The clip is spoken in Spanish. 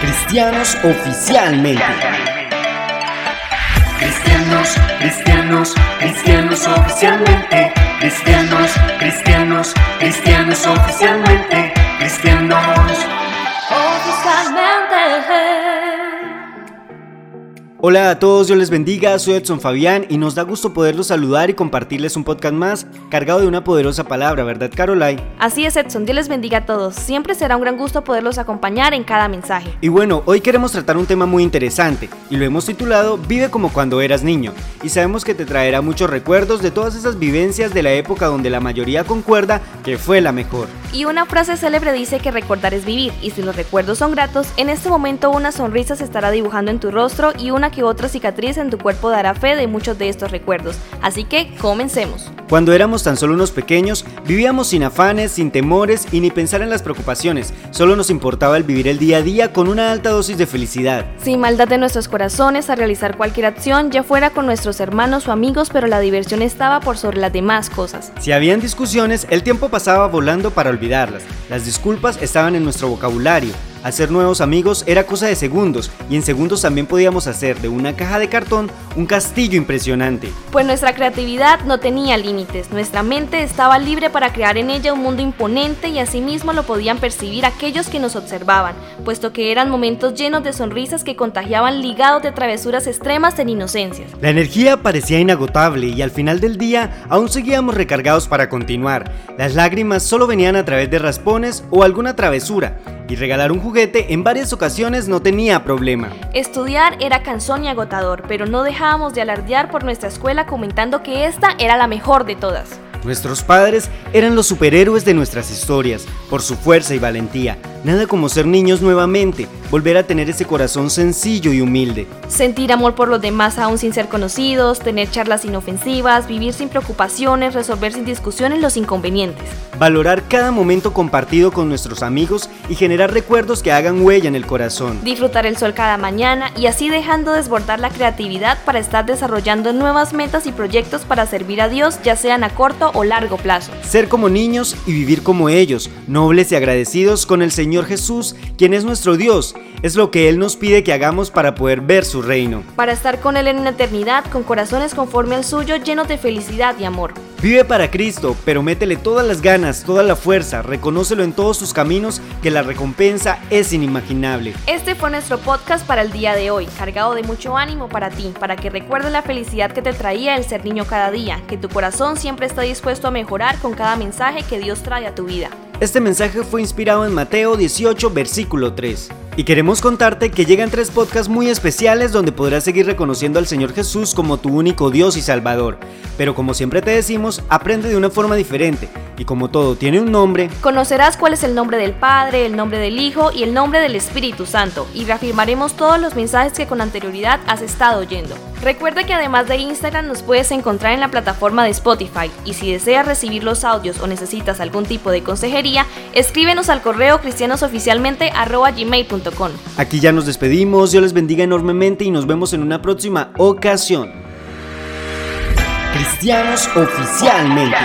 Cristianos oficialmente. Cristianos, cristianos, cristianos oficialmente. Cristianos, cristianos, cristianos oficialmente. Hola a todos, Dios les bendiga, soy Edson Fabián y nos da gusto poderlos saludar y compartirles un podcast más cargado de una poderosa palabra, ¿verdad Caroline? Así es Edson, Dios les bendiga a todos, siempre será un gran gusto poderlos acompañar en cada mensaje. Y bueno, hoy queremos tratar un tema muy interesante y lo hemos titulado Vive como cuando eras niño y sabemos que te traerá muchos recuerdos de todas esas vivencias de la época donde la mayoría concuerda que fue la mejor. Y una frase célebre dice que recordar es vivir y si los recuerdos son gratos, en este momento una sonrisa se estará dibujando en tu rostro y una que otra cicatriz en tu cuerpo dará fe de muchos de estos recuerdos. Así que comencemos. Cuando éramos tan solo unos pequeños, vivíamos sin afanes, sin temores y ni pensar en las preocupaciones. Solo nos importaba el vivir el día a día con una alta dosis de felicidad. Sin maldad de nuestros corazones a realizar cualquier acción, ya fuera con nuestros hermanos o amigos, pero la diversión estaba por sobre las demás cosas. Si habían discusiones, el tiempo pasaba volando para Las disculpas estaban en nuestro vocabulario. Hacer nuevos amigos era cosa de segundos y en segundos también podíamos hacer de una caja de cartón un castillo impresionante. Pues nuestra creatividad no tenía límites, nuestra mente estaba libre para crear en ella un mundo imponente y asimismo lo podían percibir aquellos que nos observaban, puesto que eran momentos llenos de sonrisas que contagiaban ligados de travesuras extremas en inocencias. La energía parecía inagotable y al final del día aún seguíamos recargados para continuar. Las lágrimas solo venían a través de raspones o alguna travesura y regalar un juguete en varias ocasiones no tenía problema. Estudiar era cansón y agotador, pero no dejábamos de alardear por nuestra escuela comentando que esta era la mejor de todas. Nuestros padres eran los superhéroes de nuestras historias, por su fuerza y valentía. Nada como ser niños nuevamente, volver a tener ese corazón sencillo y humilde. Sentir amor por los demás aún sin ser conocidos, tener charlas inofensivas, vivir sin preocupaciones, resolver sin discusiones los inconvenientes. Valorar cada momento compartido con nuestros amigos y generar recuerdos que hagan huella en el corazón. Disfrutar el sol cada mañana y así dejando desbordar la creatividad para estar desarrollando nuevas metas y proyectos para servir a Dios, ya sean a corto o largo plazo. Ser como niños y vivir como ellos, nobles y agradecidos con el Señor Jesús, quien es nuestro Dios. Es lo que Él nos pide que hagamos para poder ver su reino. Para estar con Él en una eternidad, con corazones conforme al suyo, llenos de felicidad y amor. Vive para Cristo, pero métele todas las ganas, toda la fuerza, reconócelo en todos tus caminos, que la recompensa es inimaginable. Este fue nuestro podcast para el día de hoy, cargado de mucho ánimo para ti, para que recuerdes la felicidad que te traía el ser niño cada día, que tu corazón siempre está dispuesto a mejorar con cada mensaje que Dios trae a tu vida. Este mensaje fue inspirado en Mateo 18, versículo 3. Y queremos contarte que llegan tres podcasts muy especiales donde podrás seguir reconociendo al Señor Jesús como tu único Dios y Salvador. Pero como siempre te decimos, aprende de una forma diferente. Y como todo tiene un nombre, conocerás cuál es el nombre del Padre, el nombre del Hijo y el nombre del Espíritu Santo. Y reafirmaremos todos los mensajes que con anterioridad has estado oyendo. Recuerda que además de Instagram nos puedes encontrar en la plataforma de Spotify. Y si deseas recibir los audios o necesitas algún tipo de consejería, escríbenos al correo cristianosoficialmente.gmail.com Aquí ya nos despedimos, Dios les bendiga enormemente y nos vemos en una próxima ocasión. Cristianos oficialmente.